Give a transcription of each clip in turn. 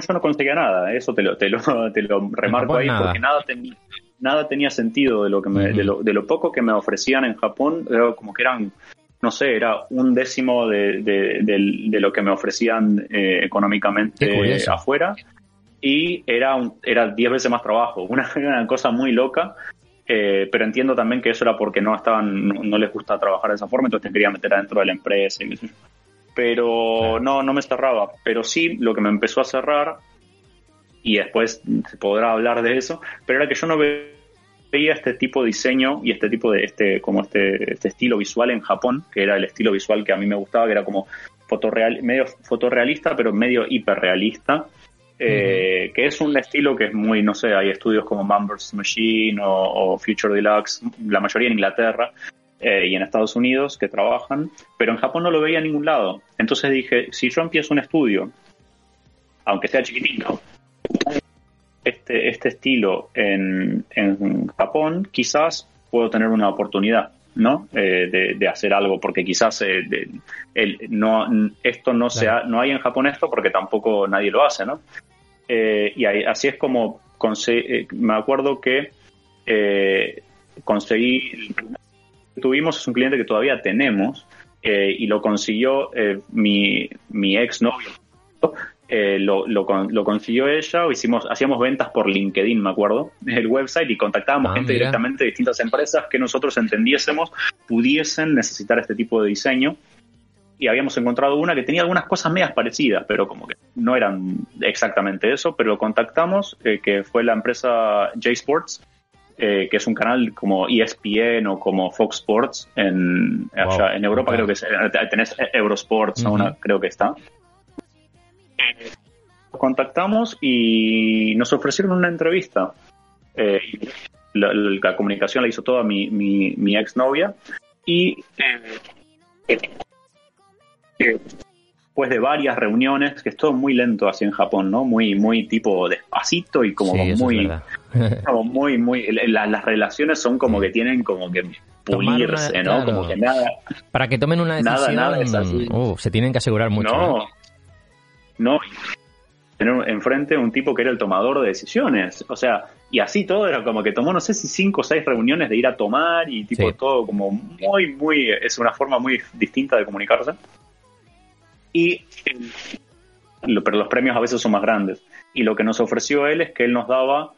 Yo no conseguía nada, eso te lo, te lo, te lo remarco ahí, nada. porque nada, nada tenía sentido de lo, que me- de, lo, de lo poco que me ofrecían en Japón, como que eran, no sé, era un décimo de, de, lo que me ofrecían eh, económicamente afuera, y era un- era diez veces más trabajo, una, una cosa muy loca. eh, pero entiendo también que eso era porque no estaban no, no les gusta trabajar de esa forma entonces te quería meter adentro de la empresa y qué sé yo pero no, no me cerraba. Pero sí, lo que me empezó a cerrar, y después se podrá hablar de eso, pero era que yo no ve- veía este tipo de diseño y este tipo de, este, como este, este estilo visual en Japón, que era el estilo visual que a mí me gustaba, que era como fotorreal, medio fotorrealista, pero medio hiperrealista. eh, que es un estilo que es muy, no sé, hay estudios como Mambers Machine o, o Future Deluxe, la mayoría en Inglaterra, eh, y en Estados Unidos que trabajan, pero en Japón no lo veía en ningún lado. Entonces dije, si yo empiezo un estudio, aunque sea chiquitito, este, este estilo en, en Japón, quizás puedo tener una oportunidad. ¿no? Eh, de, de hacer algo, porque quizás eh, de- el- no, esto no, se ha- no hay en Japón esto porque tampoco nadie lo hace, ¿no? Eh, y ahí- así es como me acuerdo que conseguí tuvimos es un cliente que todavía tenemos eh, y lo consiguió eh, mi, mi ex novio. Eh, lo, lo, lo consiguió ella, o hicimos, hacíamos ventas por LinkedIn, me acuerdo, el website, y contactábamos Ah, gente mira. directamente de distintas empresas que nosotros entendiésemos pudiesen necesitar este tipo de diseño. Y habíamos encontrado una que tenía algunas cosas medias parecidas, pero como que no eran exactamente eso, pero lo contactamos, eh, que fue la empresa J Sports, eh, que es un canal como ESPN o como Fox Sports en, Wow, en Europa, creo que es, eh, tenés Eurosports, Ujú. una, creo que está. Los contactamos y nos ofrecieron una entrevista. Eh, la, la comunicación la hizo toda mi, mi, mi exnovia y eh, después de varias reuniones, que es todo muy lento así en Japón, ¿no? Muy, muy tipo despacito y como Sí, muy. como muy, muy, la- las relaciones son como que tienen como que pulirse, una- ¿no? claro. Como que nada, Para que tomen una Nada, decisión, nada es así. uh, se tienen que asegurar mucho. no, no, tener enfrente un tipo que era el tomador de decisiones, o sea, y así todo era como que tomó, no sé si cinco o seis reuniones de ir a tomar y tipo Sí. todo como muy, muy, es una forma muy distinta de comunicarse. Y, eh, pero los premios a veces son más grandes. Y lo que nos ofreció él es que él nos daba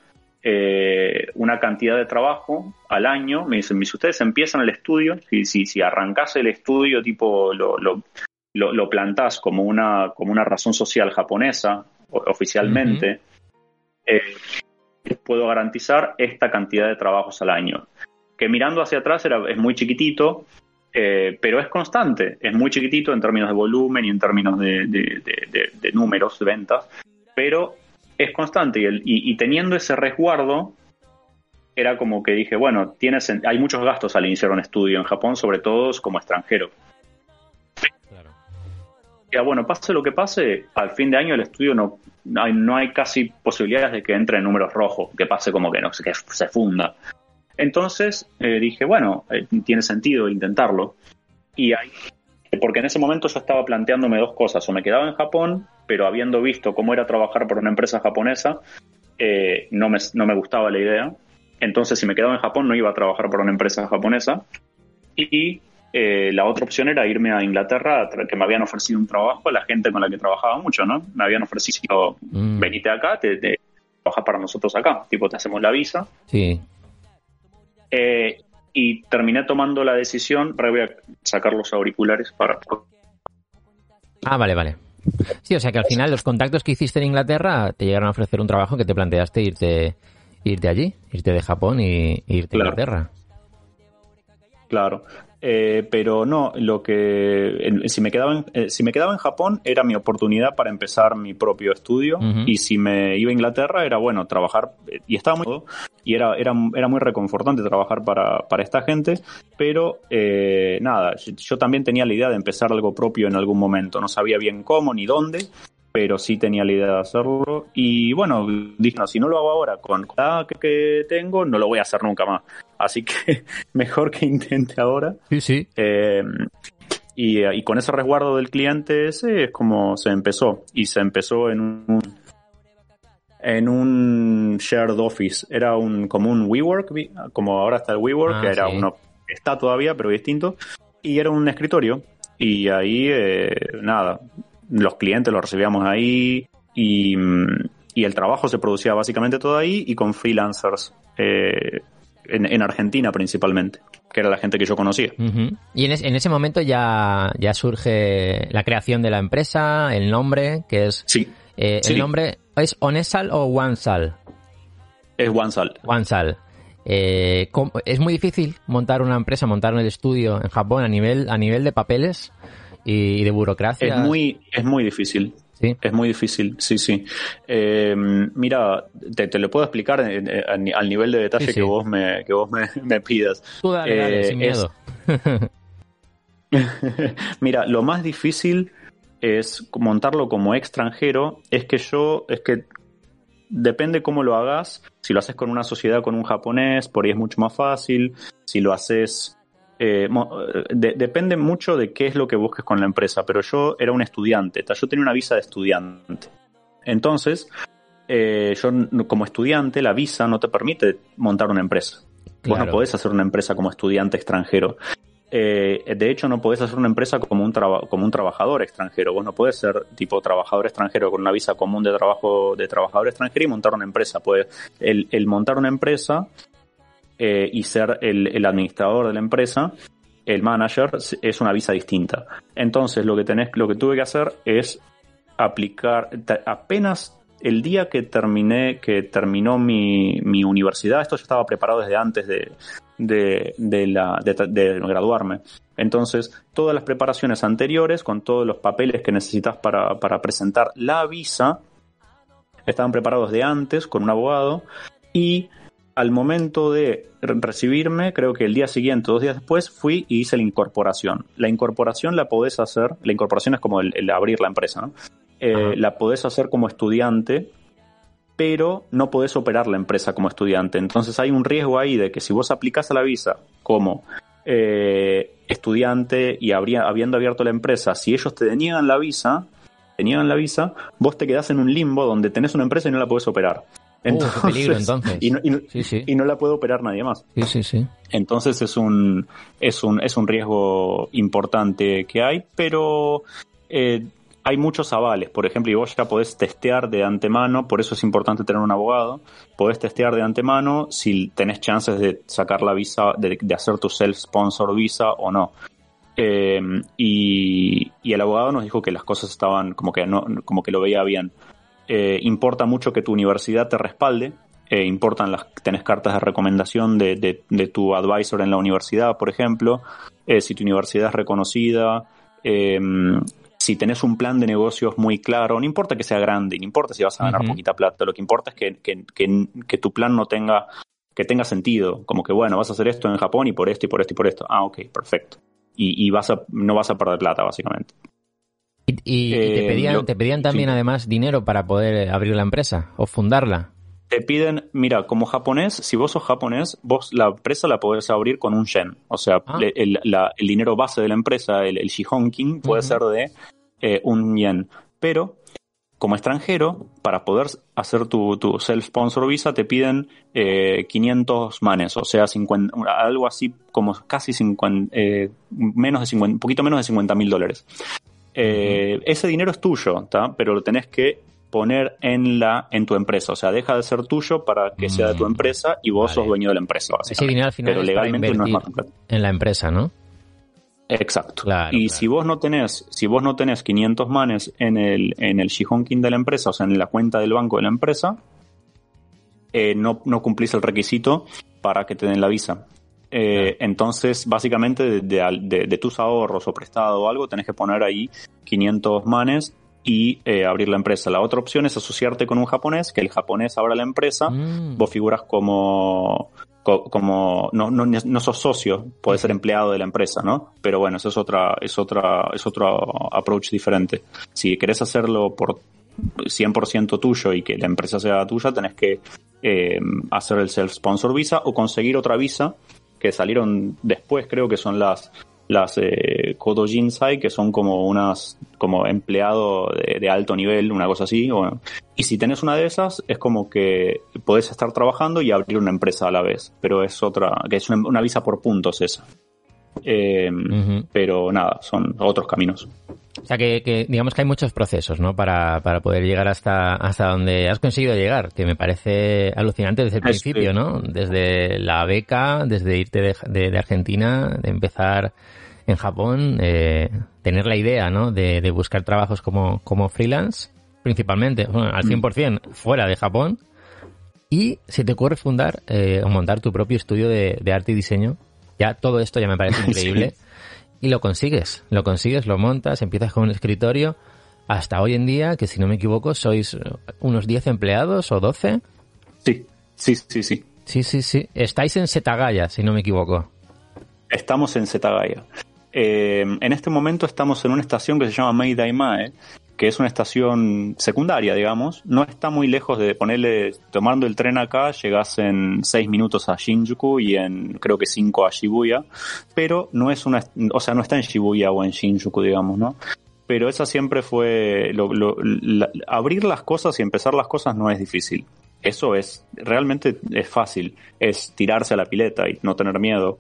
eh, una cantidad de trabajo al año. Me dicen, si ustedes empiezan el estudio, si, si, si arrancás el estudio, tipo lo, lo, lo, lo plantás como una, como una razón social japonesa, oficialmente, eh, puedo garantizar esta cantidad de trabajos al año. Que mirando hacia atrás era, es muy chiquitito, eh, pero es constante, es muy chiquitito en términos de volumen y en términos de, de- de- de- de números de ventas, pero es constante y, el- y- y teniendo ese resguardo, era como que dije, bueno, tiene sen- hay muchos gastos al iniciar un estudio en Japón, sobre todo como extranjero. Claro. Ya bueno, pase lo que pase, al fin de año el estudio no, no hay, no hay casi posibilidades de que entre en números rojos, que pase como que no que se funda. Entonces eh, dije, bueno, eh, tiene sentido intentarlo. Y ahí, porque en ese momento yo estaba planteándome dos cosas, o me quedaba en Japón, pero habiendo visto cómo era trabajar por una empresa japonesa, eh, no, me, no me gustaba la idea. Entonces, si me quedaba en Japón, no iba a trabajar por una empresa japonesa. Y eh, la otra opción era irme a Inglaterra, que me habían ofrecido un trabajo, la gente con la que trabajaba mucho, ¿no? Me habían ofrecido, Mm. venite acá, te, te trabajas para nosotros acá, tipo, te hacemos la visa. Sí. Eh, y terminé tomando la decisión, ahora voy a sacar los auriculares para Ah, vale, vale. Sí, o sea que al final los contactos que hiciste en Inglaterra te llegaron a ofrecer un trabajo que te planteaste irte, irte allí, irte de Japón y irte Claro. a Inglaterra. Claro. Eh, pero no, lo que si me quedaba en, eh, si me quedaba en Japón era mi oportunidad para empezar mi propio estudio. Y si me iba a Inglaterra era bueno trabajar eh, y estaba muy y era era, era muy reconfortante trabajar para, para esta gente, pero eh, nada, yo, también tenía la idea de empezar algo propio en algún momento, no sabía bien cómo ni dónde, pero sí tenía la idea de hacerlo. Y bueno, dije, no, si no lo hago ahora con la que tengo, no lo voy a hacer nunca más. Así que mejor que intente ahora. Sí, sí. Eh, y, y con ese resguardo del cliente ese es como se empezó. Y se empezó en un en un shared office. Era un como un WeWork, como ahora está el WeWork, Ah, que era sí. uno está todavía, pero distinto. Y era un escritorio. Y ahí, eh, nada, los clientes los recibíamos ahí y, y el trabajo se producía básicamente todo ahí y con freelancers eh, en, en Argentina principalmente, que era la gente que yo conocía. Y en, es- en ese momento ya, ya surge la creación de la empresa, el nombre, que es... Sí, eh, Sí. ¿El nombre es Onesal o OneSal? es OneSal. OneSal. Eh, ¿cómo- es muy difícil montar una empresa, montar un estudio en Japón a nivel, a nivel de papeles y de burocracia. Es muy, es muy difícil. Sí. Es muy difícil, sí, sí. Eh, mira, te, te lo puedo explicar en- en- al ni- al nivel de detalle Sí, sí. que vos me, que vos me, me pidas. Tú dale, dale, Eh, sin es- miedo. Mira, lo más difícil es montarlo como extranjero, es que yo, es que depende cómo lo hagas, si lo haces con una sociedad con un japonés, por ahí es mucho más fácil, si lo haces... eh, de- depende mucho de qué es lo que busques con la empresa, pero yo era un estudiante, yo tenía una visa de estudiante. Entonces, eh, yo como estudiante, la visa no te permite montar una empresa. Vos Claro. no podés hacer una empresa como estudiante extranjero. Eh, de hecho, no podés hacer una empresa como un, como un trabajador extranjero. Vos no podés ser tipo trabajador extranjero con una visa común de trabajo de trabajador extranjero y montar una empresa. Pues el, el montar una empresa eh, y ser el, el administrador de la empresa, el manager, es una visa distinta. Entonces, lo que tenés, lo que tuve que hacer es aplicar apenas el día que terminé, que terminó mi, mi universidad, esto ya estaba preparado desde antes de, de, de, de graduarme. Entonces, todas las preparaciones anteriores, con todos los papeles que necesitas para, para presentar la visa, estaban preparados de antes con un abogado y al momento de re- recibirme, creo que el día siguiente, dos días después, fui y hice la incorporación. La incorporación la podés hacer, la incorporación es como el, el abrir la empresa, ¿no? Eh, la podés hacer como estudiante, pero no podés operar la empresa como estudiante. Entonces hay un riesgo ahí de que si vos aplicás a la visa como eh, estudiante y habría, habiendo abierto la empresa, si ellos te deniegan la visa, te niegan la visa, vos te quedás en un limbo donde tenés una empresa y no la podés operar. Uh, qué peligro, entonces. Y no, y no- Sí, sí. y no la puede operar nadie más. Sí, sí, sí. Entonces es un, es un, es un riesgo importante que hay, pero eh, hay muchos avales. Por ejemplo, y vos ya podés testear de antemano, por eso es importante tener un abogado, podés testear de antemano si tenés chances de sacar la visa, de, de hacer tu self-sponsor visa o no. Eh, y, y el abogado nos dijo que las cosas estaban como que no, como que lo veía bien. Eh, importa mucho que tu universidad te respalde, eh, importan las, tenés cartas de recomendación de, de, de tu advisor en la universidad, por ejemplo, eh, si tu universidad es reconocida, si tenés un plan de negocios muy claro, no importa que sea grande, no importa si vas a ganar poquita plata, lo que importa es que, que, que, que tu plan no tenga, que tenga sentido, como que bueno, vas a hacer esto en Japón y por esto y por esto y por esto. Ah, ok, perfecto. Y, y vas a, no vas a perder plata, básicamente. ¿Y, y- y te, Eh, pedían, lo- te pedían también sí. además dinero para poder abrir la empresa o fundarla? te piden, mira, como japonés, si vos sos japonés, vos la empresa la podés abrir con un yen. O sea, Ah. le- el, la- el dinero base de la empresa, el, el shihonkin, puede ser de eh, un yen. Pero, como extranjero, para poder hacer tu, tu self-sponsor visa, te piden eh, 500 manes, o sea, 50, algo así como casi 50, eh, menos de 50, un poquito menos de 50 mil dólares. Eh, Ese dinero es tuyo, ¿tá? pero lo tenés que poner en la en tu empresa, o sea, deja de ser tuyo para que sea de tu Mm, empresa y vos vale. sos dueño de la empresa, Ese dinero al final pero es para legalmente no es más en la empresa, ¿no? Exacto. Claro, y claro. si vos no tenés, si vos no tenés 500 manes en el, en el Shihonkin de la empresa, o sea, en la cuenta del banco de la empresa, eh, no, no cumplís el requisito para que te den la visa. Eh, entonces, básicamente, de, de- de- tus ahorros o prestado o algo, tenés que poner ahí 500 manes y eh, abrir la empresa. La otra opción es asociarte con un japonés, que el japonés abra la empresa, Mm. vos figuras como co- como no, no, no sos socio, puedes ser empleado de la empresa, ¿no? Pero bueno, eso es otra, es otra, es otro approach diferente. Si querés hacerlo por 100% tuyo y que la empresa sea tuya, tenés que eh, hacer el self-sponsor visa o conseguir otra visa que salieron después, creo que son las las eh, Kodo Jinsai, que son como unas como empleado de, de alto nivel, una cosa así. Bueno. Y si tenés una de esas, es como que podés estar trabajando y abrir una empresa a la vez. Pero es otra, que es una, una visa por puntos esa. Eh. Pero nada, son otros caminos. O sea, que, que digamos que hay muchos procesos, ¿no? Para, para poder llegar hasta, hasta donde has conseguido llegar, que me parece alucinante desde el Es- principio, ¿no? Desde la beca, desde irte de, de- de Argentina, de empezar en Japón, eh, tener la idea, ¿no? De, de buscar trabajos como, como freelance, principalmente, bueno, al 100% fuera de Japón, y se te ocurre fundar eh, o montar tu propio estudio de, de arte y diseño. Ya todo esto ya me parece increíble. Y lo consigues, lo consigues, lo montas, empiezas con un escritorio. Hasta hoy en día, que si no me equivoco, sois eh, unos 10 empleados o 12. Sí, sí, sí, sí. Sí, sí, sí. Estáis en Setagaya, si no me equivoco. Estamos en Setagaya. Eh, en este momento estamos en una estación que se llama Meidaimae, que es una estación secundaria, digamos. No está muy lejos de ponerle, tomando el tren acá, llegas en seis minutos a Shinjuku y en creo que cinco a Shibuya, pero no es una, o sea, no está en Shibuya o en Shinjuku, digamos, ¿no? Pero esa siempre fue, lo- lo- la- abrir las cosas y empezar las cosas no es difícil. Eso es, realmente es fácil, es tirarse a la pileta y no tener miedo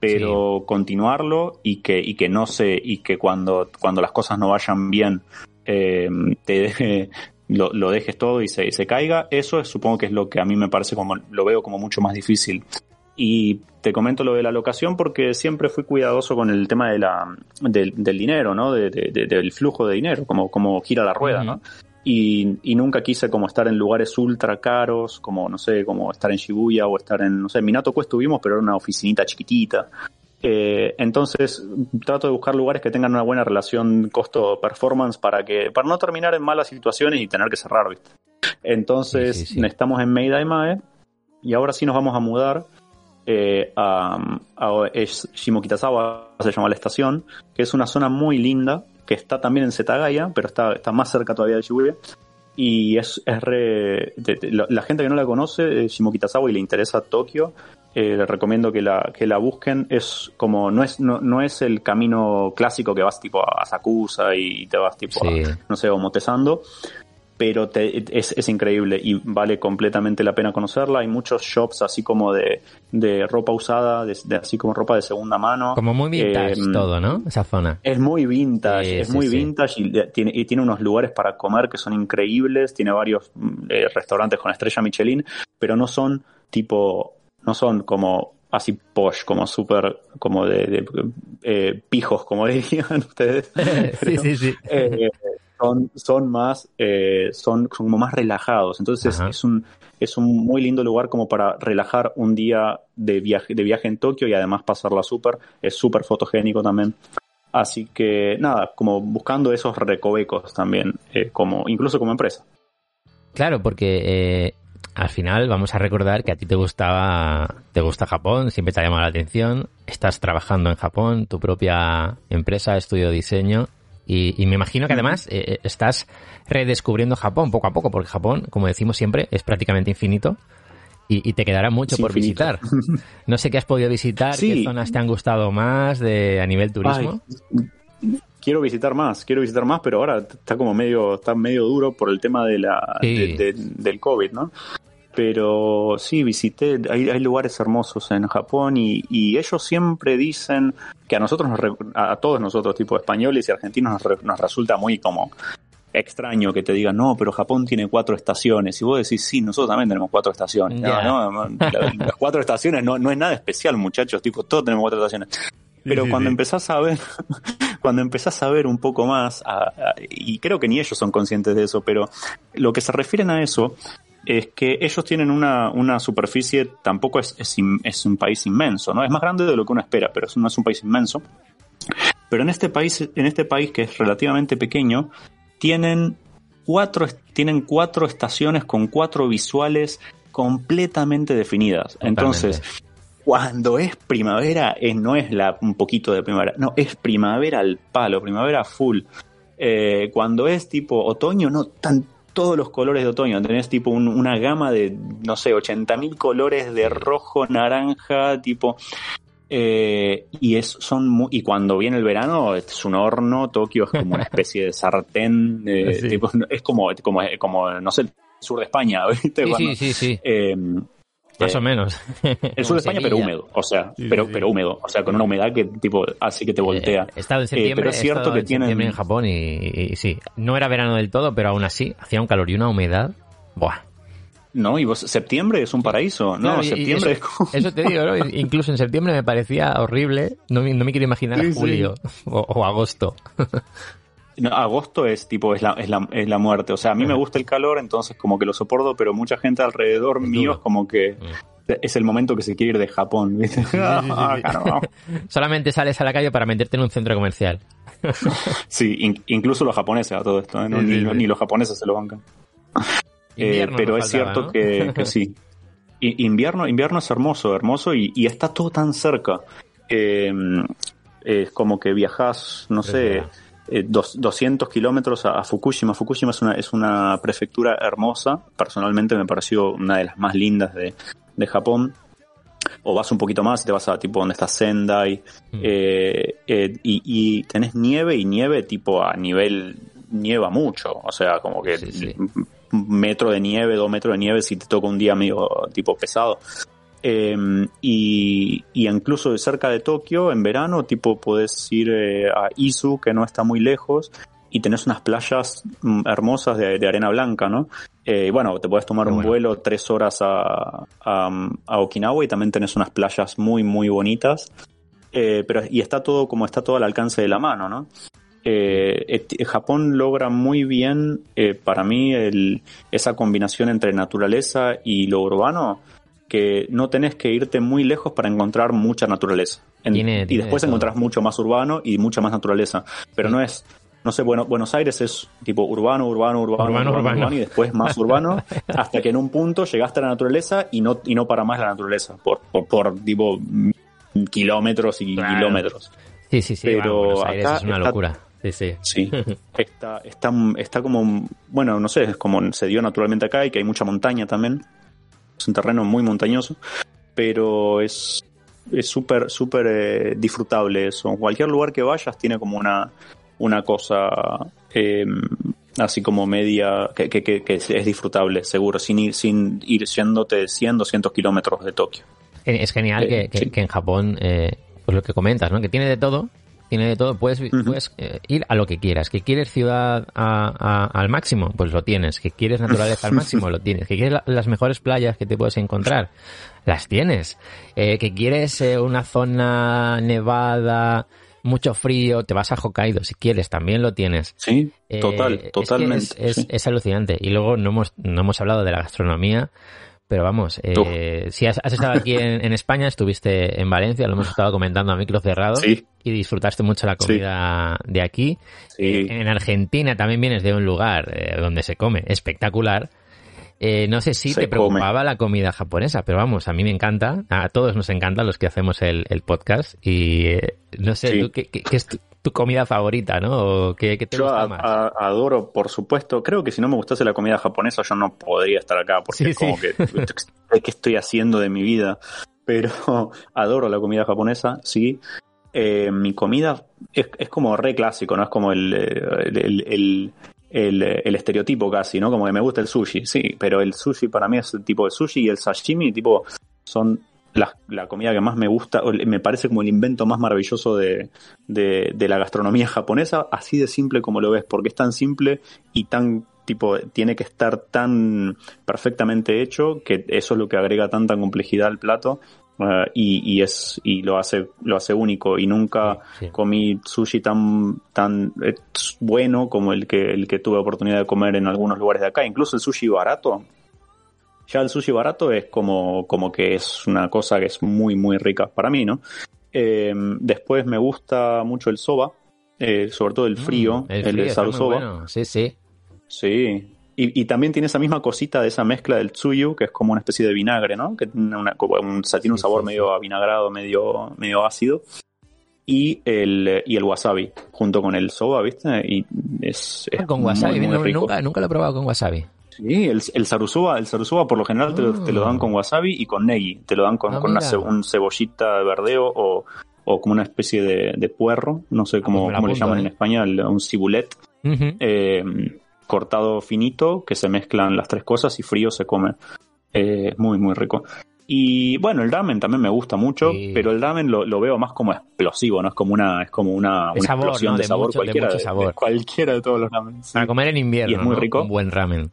pero continuarlo y que y que no se y que cuando cuando las cosas no vayan bien eh, te deje- lo, lo dejes todo y se, se caiga. Eso es, supongo que es lo que a mí me parece como lo veo como mucho más difícil. Y te comento lo de la locación porque siempre fui cuidadoso con el tema de la del, del dinero no de, de- de- del flujo de dinero como como gira la rueda no y, y nunca quise como estar en lugares ultra caros, como no sé, como estar en Shibuya o estar en, no sé, en Minato Quest tuvimos, pero era una oficinita chiquitita. Eh, entonces trato de buscar lugares que tengan una buena relación costo-performance para que para no terminar en malas situaciones y tener que cerrar, ¿viste? Entonces Sí, sí, sí. estamos en Meidaimae y ahora sí nos vamos a mudar eh, a, a- Shimokitazawa, se llama la estación, que es una zona muy linda, que está también en Setagaya, pero está, está más cerca todavía de Shibuya. Y es, es re, de- de- la, la gente que no la conoce, Shimokitazawa, y le interesa Tokio, eh, les recomiendo que la, que la busquen. Es como, no es, no, no es el camino clásico que vas tipo a Asakusa y te vas tipo Sí. a, no sé, o Motesando, pero te- es, es increíble y vale completamente la pena conocerla. Hay muchos shops así como de, de ropa usada, de, de- así como ropa de segunda mano. Como muy vintage Eh, todo, ¿no? Esa zona. Es muy vintage, Sí, es sí, muy vintage y de- tiene, y tiene unos lugares para comer que son increíbles, tiene varios mm, eh, restaurantes con estrella Michelin, pero no son tipo, no son como así posh, como súper, como de, de, eh, pijos, como dirían ustedes. sí, Pero, sí, sí. eh, son, son más, eh, son, son como más relajados. Entonces Ajá. es un, es un muy lindo lugar como para relajar un día de viaje, de viaje en Tokio y además pasarla súper. Es súper fotogénico también. Así que nada, como buscando esos recovecos también, eh, como, incluso como empresa. Claro, porque eh, al final vamos a recordar que a ti te gustaba, te gusta Japón, siempre te ha llamado la atención, estás trabajando en Japón, tu propia empresa, estudio de diseño, y, y me imagino que además eh, estás redescubriendo Japón poco a poco, porque Japón, como decimos siempre, es prácticamente infinito. Y, y te quedará mucho por infinito. visitar. No sé qué has podido visitar, Sí. qué zonas te han gustado más de a nivel turismo. Ay, quiero visitar más, quiero visitar más, pero ahora está como medio, está medio duro por el tema de la, Sí. de- de- del COVID, ¿no? Pero sí, visité, hay, hay lugares hermosos en Japón y, y ellos siempre dicen que a nosotros, nos a todos nosotros, tipo españoles y argentinos, nos, nos resulta muy como extraño que te digan, no, pero Japón tiene cuatro estaciones. Y vos decís, sí, nosotros también tenemos cuatro estaciones. No, no, las cuatro estaciones no, no es nada especial, muchachos, tipo, todos tenemos cuatro estaciones. pero cuando empezás a ver, cuando empezás a ver un poco más, y creo que ni ellos son conscientes de eso, pero lo que se refieren a eso es que ellos tienen una, una superficie, tampoco es, es, un país inmenso, ¿no? Es más grande de lo que uno espera, pero no es un país inmenso. Pero en este país, en este país que es relativamente pequeño, tienen cuatro, tienen cuatro estaciones con cuatro visuales completamente definidas. Entonces, cuando es primavera, no es la, un poquito de primavera, no, es primavera al palo, primavera full. Eh, cuando es tipo otoño, no, tan todos los colores de otoño. Tenés tipo una gama de, no sé, 80.000 colores de rojo, naranja, tipo... Eh, y es, son y cuando viene el verano es un horno, Tokio es como una especie de sartén, es como, como, como, no sé, el sur de España, ¿viste? Sí, sí, sí, eh, más o menos. El sur de España, pero húmedo, o sea, pero, pero húmedo, o sea, con una humedad que tipo así que te voltea. Eh, he estado en septiembre, pero es cierto que tienen... en Japón y, sí, no era verano del todo, pero aún así hacía un calor y una humedad. Buah. No, y vos, septiembre es un paraíso. No, septiembre es como... Eso te digo, ¿no? Incluso en septiembre me parecía horrible. No, no me quiero imaginar julio o, agosto. No, agosto es tipo, es la, es, la, es la muerte. O sea, a mí me gusta el calor, entonces como que lo soporto, pero mucha gente alrededor mío es como que es el momento que se quiere ir de Japón. Solamente sales a la calle para meterte en un centro comercial. sí, incluso los japoneses a todo esto, ¿eh? ni, los japoneses se lo bancan. Eh, pero es cierto que, sí. invierno, invierno es hermoso, hermoso y, está todo tan cerca. es como que viajas, no sé, 200 eh, kilómetros a, Fukushima. Fukushima es una, es una prefectura hermosa. Personalmente me pareció una de las más lindas de, Japón. O vas un poquito más y te vas a tipo donde está Sendai. Mm. Eh, eh, y, tenés nieve y nieve tipo a nivel nieva mucho. O sea, como que un metro de nieve, dos metros de nieve si te toca un día medio tipo pesado. Em, y, incluso cerca de Tokio, en verano, tipo, podés ir eh, a Izu, que no está muy lejos, y tenés unas playas mm, hermosas de, arena blanca, ¿no? Eh, bueno, te puedes tomar un vuelo tres horas a, a, Okinawa y también tenés unas playas muy, muy bonitas. Eh, pero, y está todo como está todo al alcance de la mano, ¿no? Japón logra muy bien, para mí, el, esa combinación entre naturaleza y lo urbano que no tenés que irte muy lejos para encontrar mucha naturaleza. y después encontrás mucho más urbano y mucha más naturaleza. Pero no es, no sé, bueno, Buenos Aires es tipo urbano, urbano, urbano, urbano, urbano, y después más urbano, hasta que en un punto llegaste a la naturaleza y no, y no para más la naturaleza, por, por, tipo kilómetros y kilómetros. Sí, sí, sí. Pero acá es una locura. Sí, sí. sí. Está, está, está como, bueno, no sé, es como se dio naturalmente acá y que hay mucha montaña también. Es un terreno muy montañoso, pero es es súper, súper eh, disfrutable eso. En cualquier lugar que vayas tiene como una, una cosa em, así como media que, que, que, es disfrutable, seguro, sin ir, sin ir yéndote 100, 200 kilómetros de Tokio. Es genial que, eh, en Japón, eh, pues lo que comentas, ¿no? que tiene de todo, tiene de todo, puedes, eh, ir a lo que quieras. Que quieres ciudad al máximo, pues lo tienes. Que quieres naturaleza al máximo, lo tienes. Que quieres las mejores playas que te puedes encontrar, las tienes. Eh, que quieres eh, una zona nevada, mucho frío, te vas a Hokkaido si quieres, también lo tienes. Sí, total, totalmente. Es, es, alucinante. Y luego no hemos, no hemos hablado de la gastronomía. Pero vamos, eh, si has, estado aquí en, España, estuviste en Valencia, lo hemos estado comentando a micro cerrado y disfrutaste mucho la comida de aquí. Eh, en Argentina también vienes de un lugar eh, donde se come espectacular. no sé si te preocupaba la comida japonesa, pero vamos, a mí me encanta, a todos nos encanta los que hacemos el, podcast y no sé, ¿qué, es tu comida favorita, ¿no? ¿Qué, te gusta más? adoro, por supuesto. Creo que si no me gustase la comida japonesa, yo no podría estar acá, porque es como que, ¿qué estoy haciendo de mi vida? Pero adoro la comida japonesa, sí. Eh, mi comida es, es, como re clásico, ¿no? Es como el, el, el, el, estereotipo casi, ¿no? Como que me gusta el sushi, sí, pero el sushi para mí es el tipo de sushi y el sashimi, tipo, son la, comida que más me gusta, me parece como el invento más maravilloso de, de, la gastronomía japonesa, así de simple como lo ves, porque es tan simple y tan tipo, tiene que estar tan perfectamente hecho que eso es lo que agrega tanta complejidad al plato Uh, y, y, es y lo hace lo hace único y nunca Sí, sí. comí sushi tan tan eh, bueno como el que el que tuve oportunidad de comer en algunos lugares de acá incluso el sushi barato ya el sushi barato es como como que es una cosa que es muy muy rica para mí no Eh, después me gusta mucho el soba eh, sobre todo el frío Mm, el, frío de está muy sarusoba bueno. Sí, sí. Sí. Y, y también tiene esa misma cosita de esa mezcla del tsuyu, que es como una especie de vinagre, ¿no? Que tiene, una, un, tiene un Sí, sabor sí, medio avinagrado, medio, medio ácido. Y el, y el wasabi, junto con el soba, ¿viste? Y es, es con wasabi. muy, muy no, rico. nunca, nunca lo he probado con wasabi. Sí, el, el sarusoba, el sarusoba por lo general te, lo, te lo dan Ah. con wasabi y con negi. Te lo dan con, Ah, con una ce- un cebollita de verdeo o, o como una especie de, de puerro, no sé cómo, pues cómo le llaman ¿eh? en español, un cibulet eh, cortado finito, que se mezclan las tres cosas y frío se come. Eh, muy, muy rico. Y bueno, el ramen también me gusta mucho, Sí. pero el ramen lo, lo veo más como explosivo, ¿no? Es como una, es como una, una sabor, explosión ¿no? de, De sabor mucho- cualquiera. de- sabor. de cualquiera de todos los ramen. sí. Para comer en invierno. Y es muy ¿no? rico. Un buen ramen.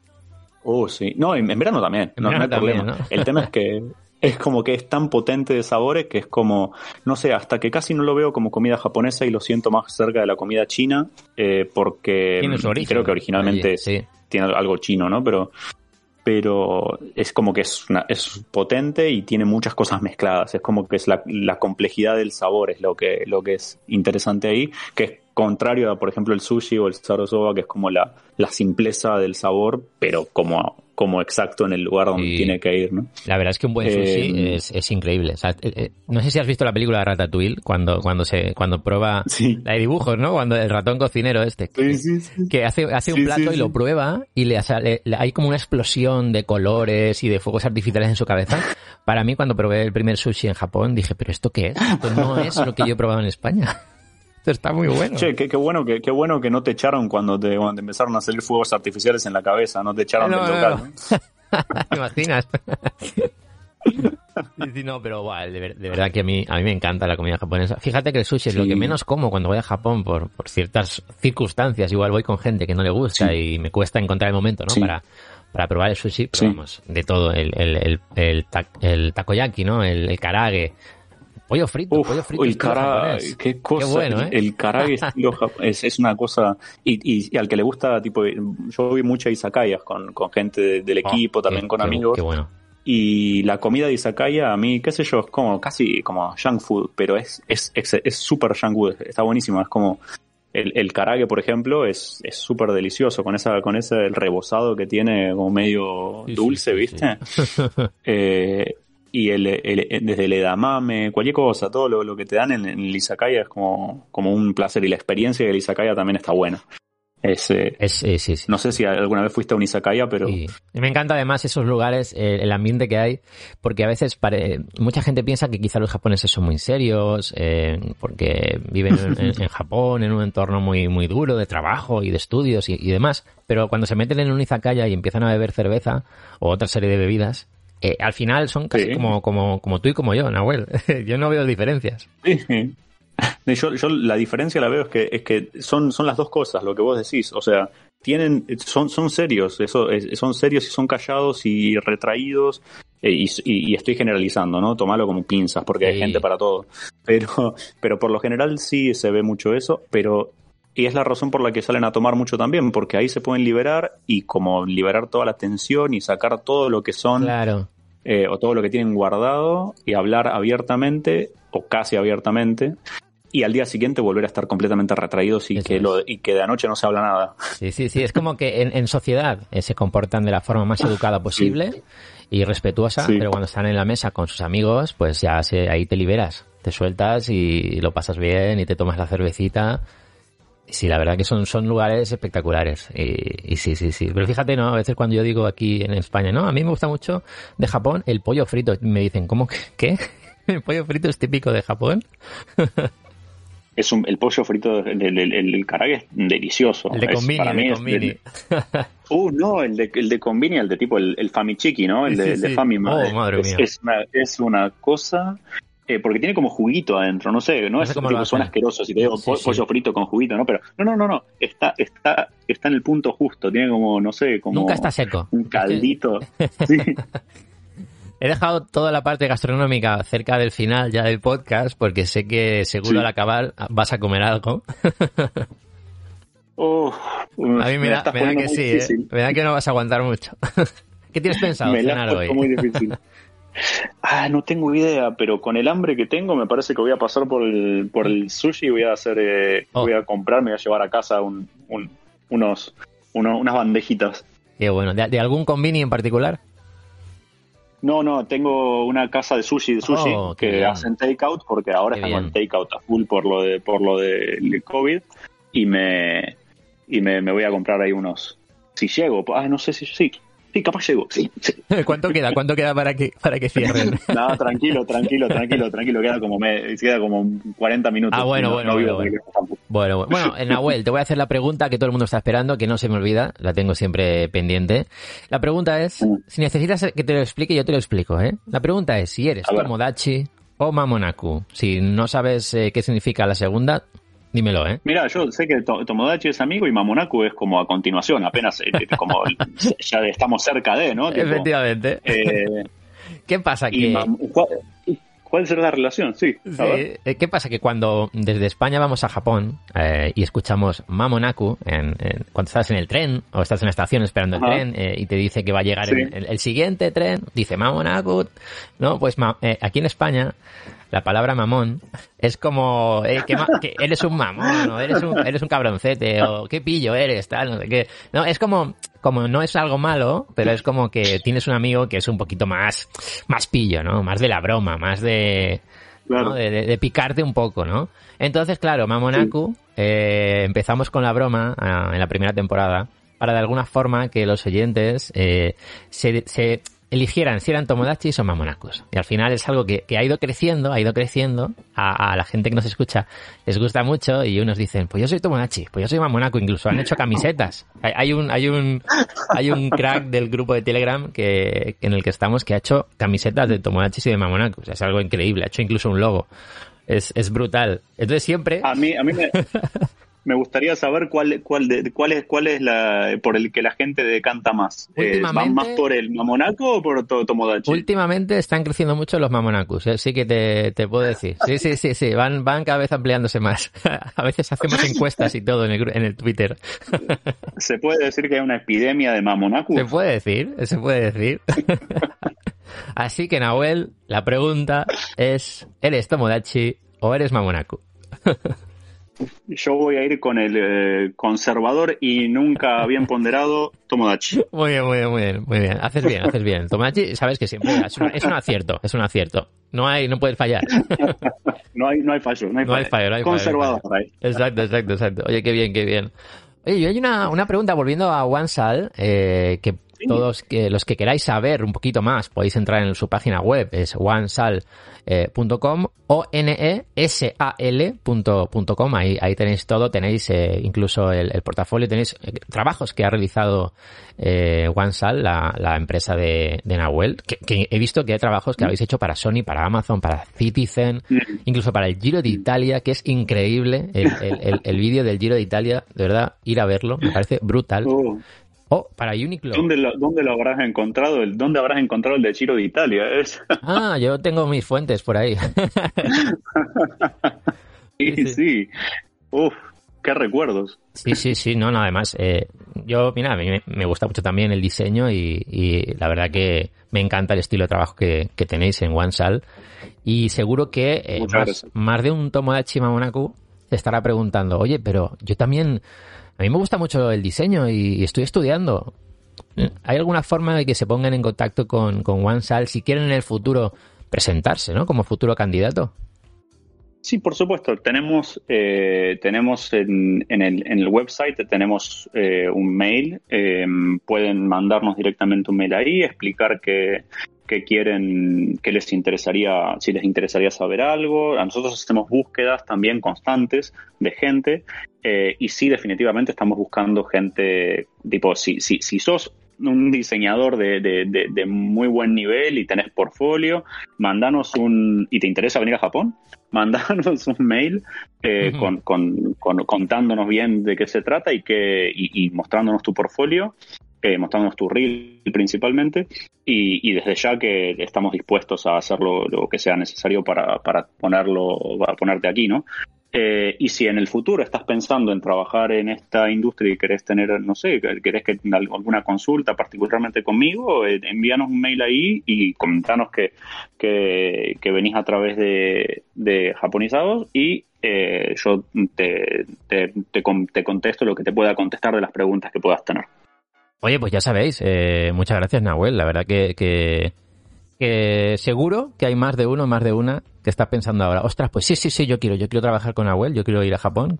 Oh, sí. No, en, en verano también. En no, no verano hay problema. ¿no? El tema es que es como que es tan potente de sabores que es como, no sé, hasta que casi no lo veo como comida japonesa y lo siento más cerca de la comida china, eh, porque Tiene su mm, origen. creo que originalmente sí. tiene algo chino, ¿no? Pero, pero es como que es, una, es potente y tiene muchas cosas mezcladas. Es como que es la, la complejidad del sabor es lo que, lo que es interesante ahí, que es contrario a, por ejemplo, el sushi o el sarosoba, que es como la, la simpleza del sabor, pero como, como exacto en el lugar donde Sí. tiene que ir, ¿no? La verdad es que un buen sushi Eh, es, es increíble. O sea, eh, eh, no sé si has visto la película de Ratatouille cuando, cuando se, cuando prueba Sí. la de dibujos, ¿no? Cuando el ratón cocinero este. que- que hace, hace un plato y lo prueba y le, le- hay como una explosión de colores y de fuegos artificiales en su cabeza. Para mí, cuando probé el primer sushi en Japón, dije, ¿pero esto qué es? Esto no es lo que yo he probado en España. Esto está muy bueno. Che, qué, qué bueno que, qué bueno que no te echaron cuando te, cuando te empezaron a salir fuegos artificiales en la cabeza, no te echaron No, del no, local. no. ¿Te imaginas? Sí, sí, no, pero guau, de, de verdad que a mí, a mí me encanta la comida japonesa. Fíjate que el sushi es lo Sí. que menos como cuando voy a Japón por, por ciertas circunstancias. Igual voy con gente que no le gusta Sí. y me cuesta encontrar el momento, ¿no? Sí. Para, para probar el sushi, pero Sí. vamos, de todo. El, el, el, el, ta- el takoyaki, ¿no? El, el karage. Pollo frito, Uf, pollo frito. el cara, qué cosa, bueno, el, ¿eh? el jap- es, es una cosa, y, y, y al que le gusta, tipo, yo vi muchas izakayas con, con gente de- del Oh, equipo, qué- también con qué- amigos, Qué bueno. y la comida de izakaya a mí, qué sé yo, es como casi como junk food, pero es es es es súper junk food, está buenísimo, es como el, el karage, por ejemplo, es es súper delicioso con esa con ese el rebozado que tiene como medio Sí, sí, dulce, sí, ¿viste? Eh, y el, el- desde el edamame, cualquier cosa, todo lo, lo que te dan en, en el izakaya es como, como un placer y la experiencia del izakaya también está buena. Es, eh, Es, sí, sí. no sé si alguna vez fuiste a un izakaya, pero Sí. Me encanta además esos lugares, el ambiente que hay, porque a veces pare- mucha gente piensa que quizá los japoneses son muy serios, eh, porque viven en, en- en Japón, en un entorno muy, muy duro de trabajo y de estudios y, y demás, pero cuando se meten en un izakaya y empiezan a beber cerveza o otra serie de bebidas, eh, al final son casi Sí. como, como, como tú y como yo, Nahuel. yo no veo diferencias. Sí. Yo, yo la diferencia la veo es que, es que son, son las dos cosas, lo que vos decís. O sea, tienen, son, son serios, eso, es- son serios y son callados y retraídos. eh, Y, y- y estoy generalizando, ¿no? Tomalo como pinzas, porque hay gente para todo. Pero, pero por lo general sí se ve mucho eso, pero y es la razón por la que salen a tomar mucho también, porque ahí se pueden liberar y como liberar toda la tensión y sacar todo lo que son Claro. eh, o todo lo que tienen guardado y hablar abiertamente o casi abiertamente y al día siguiente volver a estar completamente retraídos y Eso que lo y que de anoche no se habla nada. Sí, sí, sí. Es como que en, en sociedad eh, se comportan de la forma más educada posible y respetuosa, Sí. pero cuando están en la mesa con sus amigos, pues ya se, ahí te liberas, te sueltas y lo pasas bien y te tomas la cervecita. Sí, la verdad que son, son lugares espectaculares. Y, y sí, sí, sí. Pero fíjate, ¿no? A veces cuando yo digo aquí en España, no, a mí me gusta mucho de Japón el pollo frito. Me dicen, ¿cómo que qué? ¿El pollo frito es típico de Japón? Es un, el pollo frito, el, el, el, el karage es delicioso. El de Es- para el de es Convini. del- Uh, no, el de, el de Convini, el de tipo el, el Famichiki, ¿no? El Sí, de, sí, de. Famima. Oh, Es- madre es, mía. es una, es una cosa... eh, porque tiene como juguito adentro, no sé, no, No es sé cómo tipo, suena asqueroso si te digo Sí, po- sí. pollo frito con juguito, ¿no? Pero no, no, no, no, está, está, está en el punto justo, tiene como, no sé, como Nunca está seco. un caldito. Sí. He dejado toda la parte gastronómica cerca del final ya del podcast porque sé que seguro al acabar vas a comer algo. a mí me, da, que sí, ¿eh? me da que no vas a aguantar mucho. ¿Qué tienes pensado cenar hoy? muy difícil. Ah, no tengo idea, pero con el hambre que tengo me parece que voy a pasar por el, por el sushi y voy a hacer, eh, oh. voy a comprar, me voy a llevar a casa un, unos, unas bandejitas. Qué bueno. ¿De, algún convini en particular? No, no, tengo una casa de sushi, de sushi oh, que hacen takeout porque ahora estamos en takeout a full por lo de por lo del COVID y me y me, me voy a comprar ahí unos si llego, ah, no sé si sí, Sí, capaz llego, sí, ¿Cuánto queda? ¿Cuánto queda para que, para que cierren? no, tranquilo, tranquilo, tranquilo, tranquilo. Queda como, me, queda como 40 minutos. Ah, bueno, bueno, bueno, bueno. Bueno, Nahuel, te voy a hacer la pregunta que todo el mundo está esperando, que no se me olvida, la tengo siempre pendiente. La pregunta es, mm. si necesitas que te lo explique, yo te lo explico, ¿eh? La pregunta es si eres Tomodachi o Mamonaku. Si no sabes eh, qué significa la segunda, Dímelo, ¿eh? Mira, yo sé que Tomodachi es amigo y Mamonaku es como a continuación, apenas eh, como ya estamos cerca de, ¿no? Efectivamente. Eh, ¿Qué pasa? Que... ¿Cuál será la relación? Sí. Eh, ¿Qué pasa? Que cuando desde España vamos a Japón y escuchamos Mamonaku, en, cuando estás en el tren o estás en la estación esperando el tren y te dice que va a llegar el, siguiente tren, dice Mamonaku, ¿no? Pues aquí en España la palabra mamón es como eh, que, eres un mamón o eres un, eres un cabroncete o qué pillo eres, tal, no sé qué. No, es como, como no es algo malo, pero es como que tienes un amigo que es un poquito más, más pillo, ¿no? Más de la broma, más de, de, picarte un poco, ¿no? Entonces, claro, Mamonaku, eh, empezamos con la broma ah, en la primera temporada para de alguna forma que los oyentes eh, se, se eligieran si eran tomodachis o mamonacos. Y al final es algo que, ha ido creciendo, ha ido creciendo, a, la gente que nos escucha les gusta mucho y unos dicen, pues yo soy tomodachi, pues yo soy mamonaco, incluso han hecho camisetas. Hay, un, hay un, hay un crack del grupo de Telegram que, en el que estamos que ha hecho camisetas de tomodachis y de mamonacos. Es algo increíble, ha hecho incluso un logo. Es, es brutal. Entonces siempre... A mí, a mí me... me gustaría saber cuál, cuál, de, cuál, es, cuál es la por el que la gente decanta más. Eh, ¿Van más por el Mamonaco o por Tomodachi? Últimamente están creciendo mucho los Mamonacos, eh, sí que te, te, puedo decir. Sí, sí, sí, sí, van, van cada vez ampliándose más. A veces hacemos encuestas y todo en el, en el Twitter. ¿Se puede decir que hay una epidemia de Mamonacos? Se puede decir, se puede decir. Así que Nahuel, la pregunta es, ¿eres Tomodachi o eres Mamonaku? Yo voy a ir con el eh, conservador y nunca bien ponderado Tomodachi. Muy bien, muy bien, muy bien, muy bien. Haces bien, haces bien. Tomodachi, sabes que siempre es, un acierto, es un acierto. No hay, no puedes fallar. no hay, no hay fallo, no hay, no fallo. no hay Conservador. Exacto, exacto, exacto. Oye, qué bien, qué bien. Oye, yo hay una, una pregunta volviendo a OneSal, eh, que todos que, los que queráis saber un poquito más podéis entrar en su página web, es onesal.com eh, o nesal.com, ahí, ahí tenéis todo, tenéis eh, incluso el, portafolio, tenéis eh, trabajos que ha realizado OneSal, la, la empresa de, de Nahuel, que, he visto que hay trabajos que habéis hecho para Sony, para Amazon, para Citizen, incluso para el Giro de Italia, que es increíble el, el, vídeo del Giro de Italia, de verdad, ir a verlo, me parece brutal. Oh. Oh, para Uniqlo. ¿Dónde lo, ¿Dónde lo habrás encontrado? El, ¿Dónde habrás encontrado el de Giro de Italia? Ah, yo tengo mis fuentes por ahí. sí, sí. Uf, qué recuerdos. Sí, sí, sí, no, nada más. Eh, yo, mira, a mí me, gusta mucho también el diseño y, la verdad que me encanta el estilo de trabajo que, tenéis en OneSal. Y seguro que eh, más, más, de un Tomodachi Mamonaku se estará preguntando, oye, pero yo también a mí me gusta mucho el diseño y estoy estudiando. ¿Hay alguna forma de que se pongan en contacto con, con OneSal si quieren en el futuro presentarse, ¿no? Como futuro candidato. Sí, por supuesto. Tenemos, eh, tenemos en, en, el, en, el, website tenemos eh, un mail. Eh, pueden mandarnos directamente un mail ahí, explicar que, que quieren, que les interesaría, si les interesaría saber algo. A nosotros hacemos búsquedas también constantes de gente eh, y sí, definitivamente estamos buscando gente, tipo, si, si, si sos un diseñador de, de, muy buen nivel y tenés portfolio, mandanos un, y te interesa venir a Japón, mandanos un mail eh, con, con, contándonos bien de qué se trata y, que, y mostrándonos tu portfolio mostrándonos tu reel principalmente, y, desde ya que estamos dispuestos a hacer lo, que sea necesario para, para ponerlo, para ponerte aquí, ¿no? Eh, y si en el futuro estás pensando en trabajar en esta industria y querés tener, no sé, querés que alguna consulta particularmente conmigo, eh, envíanos un mail ahí y comentanos que, que, venís a través de, de Japonizados y eh, yo te, te, te, contesto lo que te pueda contestar de las preguntas que puedas tener. Oye, pues ya sabéis, muchas gracias Nahuel, la verdad que, que que seguro que hay más de uno, más de una que está pensando ahora, ostras, pues sí, sí, sí, yo quiero, yo quiero trabajar con Nahuel, yo quiero ir a Japón.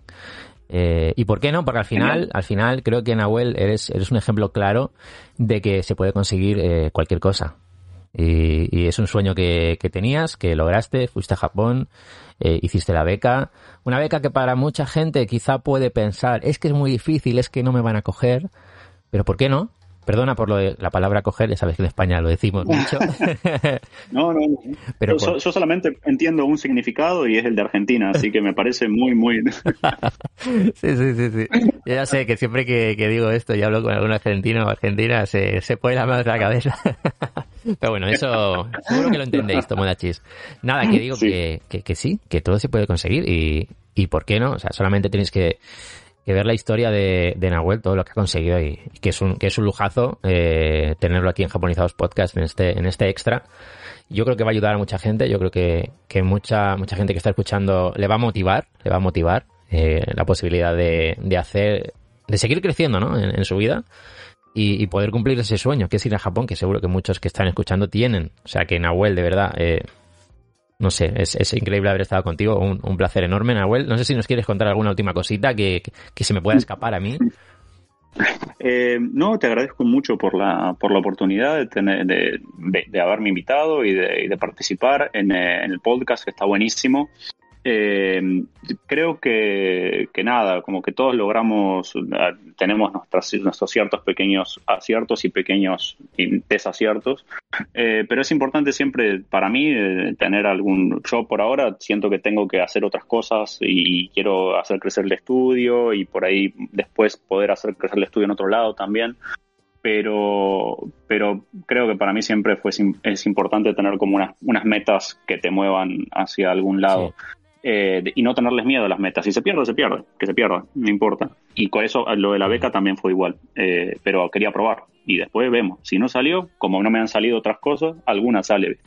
Eh, ¿Y por qué no? Porque al final, al final creo que Nahuel eres, eres un ejemplo claro de que se puede conseguir eh, cualquier cosa. Y, es un sueño que, tenías, que lograste, fuiste a Japón, eh, hiciste la beca. Una beca que para mucha gente quizá puede pensar, es que es muy difícil, es que no me van a coger, pero ¿por qué no? Perdona por lo de la palabra coger, ya sabes que en España lo decimos mucho. no, no, no. Pero yo, solamente entiendo un significado y es el de Argentina, así que me parece muy, muy... sí, sí, sí, sí. Yo ya sé que siempre que, digo esto y hablo con algún argentino o argentina, se, se pone la mano en la cabeza. Pero bueno, eso seguro que lo entendéis, Tomodachis. Nada, que digo Que, que, sí, que todo se puede conseguir y, y ¿por qué no? O sea, solamente tenéis que que ver la historia de, de, Nahuel, todo lo que ha conseguido y, que es un, que es un lujazo eh, tenerlo aquí en Japonizados Podcast, en este, en este extra. Yo creo que va a ayudar a mucha gente, yo creo que, que mucha, mucha gente que está escuchando le va a motivar, le va a motivar eh, la posibilidad de, de hacer, de seguir creciendo ¿no? en, su vida y, y, poder cumplir ese sueño, que es ir a Japón, que seguro que muchos que están escuchando tienen. O sea que Nahuel, de verdad, eh, no sé, es, increíble haber estado contigo, un, placer enorme, Nahuel. No sé si nos quieres contar alguna última cosita que, se me pueda escapar a mí. Eh, no, te agradezco mucho por la, por la oportunidad de, tener, de, de, haberme invitado y de, participar en, eh, en, el podcast, que está buenísimo. Eh, creo que, que, nada, como que todos logramos, ah, tenemos nuestras, nuestros ciertos pequeños aciertos y pequeños desaciertos, eh, pero es importante siempre para mí eh, tener algún, yo por ahora siento que tengo que hacer otras cosas y quiero hacer crecer el estudio y por ahí después poder hacer crecer el estudio en otro lado también. Pero, pero creo que para mí siempre fue, es importante tener como unas, unas metas que te muevan hacia algún lado. Eh, y no tenerles miedo a las metas. Si se pierde, se pierde, que se pierda, no importa. Y con eso, lo de la beca también fue igual, eh, pero quería probar y después vemos. Si no salió, como no me han salido otras cosas, alguna sale,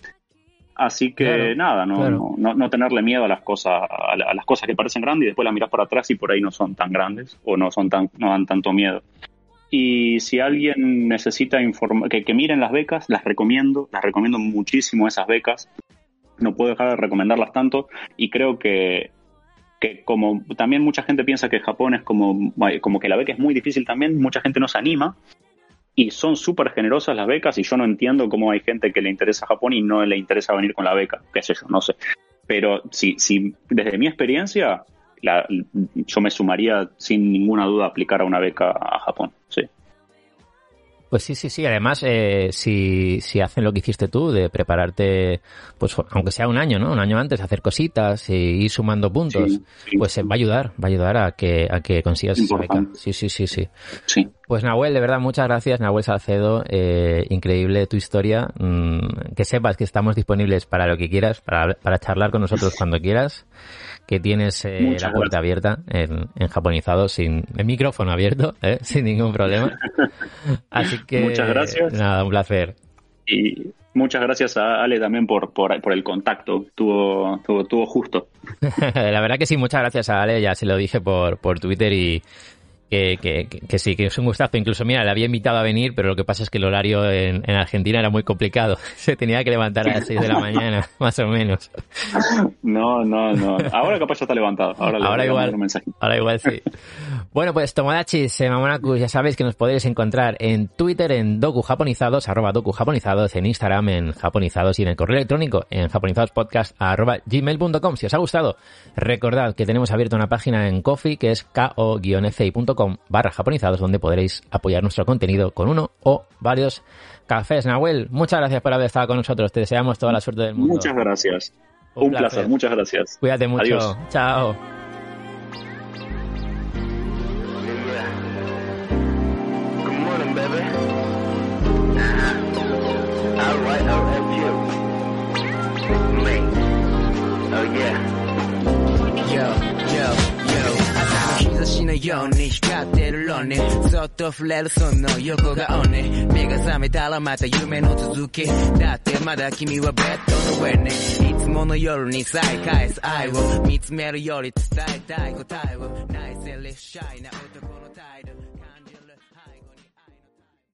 Así que nada, no, no, no, tenerle miedo a las cosas, a, las cosas que parecen grandes y después las miras para atrás y por ahí no son tan grandes o no son tan, no dan tanto miedo. Y si alguien necesita informar, que, que miren las becas, las recomiendo, las recomiendo muchísimo esas becas no puedo dejar de recomendarlas tanto y creo que, que como también mucha gente piensa que Japón es como, como que la beca es muy difícil también, mucha gente no se anima y son súper generosas las becas y yo no entiendo cómo hay gente que le interesa Japón y no le interesa venir con la beca, qué sé yo, no sé. Pero si, si desde mi experiencia, yo me sumaría sin ninguna duda a aplicar a una beca a Japón, sí. Pues sí, sí, sí. Además, eh, si, si hacen lo que hiciste tú, de prepararte, pues aunque sea un año, ¿no? Un año antes, hacer cositas y ir sumando puntos, pues eh, va a ayudar, va a ayudar a que, a que consigas esa beca. Sí, sí, sí, sí. Sí. Pues Nahuel, de verdad, muchas gracias, Nahuel Salcedo. Eh, increíble tu historia. Mm, que sepas que estamos disponibles para lo que quieras, para, para charlar con nosotros cuando quieras que tienes eh, la puerta abierta en, en, japonizado, sin el micrófono abierto, ¿eh? sin ningún problema. Así que, muchas gracias. Nada, un placer. Y muchas gracias a Ale también por, por, por el contacto, tuvo, tuvo, tuvo justo. la verdad que sí, muchas gracias a Ale, ya se lo dije por, por Twitter y, que, que, que, sí, que es un gustazo. Incluso, mira, le había invitado a venir, pero lo que pasa es que el horario en, en Argentina era muy complicado. Se tenía que levantar a las 6 de la mañana, más o menos. No, no, no. Ahora capaz ya está levantado. Ahora, ahora igual. Ahora igual sí. bueno, pues Tomodachis, eh, ya sabéis que nos podéis encontrar en Twitter en Doku Japonizados, arroba Doku Japonizados, en Instagram en Japonizados y en el correo electrónico en japonizadospodcast arroba gmail.com. Si os ha gustado, recordad que tenemos abierta una página en Coffee que es ko-fi.com barra japonizados donde podréis apoyar nuestro contenido con uno o varios cafés. Nahuel, muchas gracias por haber estado con nosotros. Te deseamos toda la suerte del mundo. Muchas gracias. Un, placer. Muchas gracias. Cuídate mucho. Adiós. Chao. Oh yeah. 差しのように光ってるロネそっと触れるその横顔ね目が覚めたらまた夢の続き。だってまだ君はベッドの上ね。いつもの夜に再返す。愛を見つめるより伝えたい答えを。内省レシャイな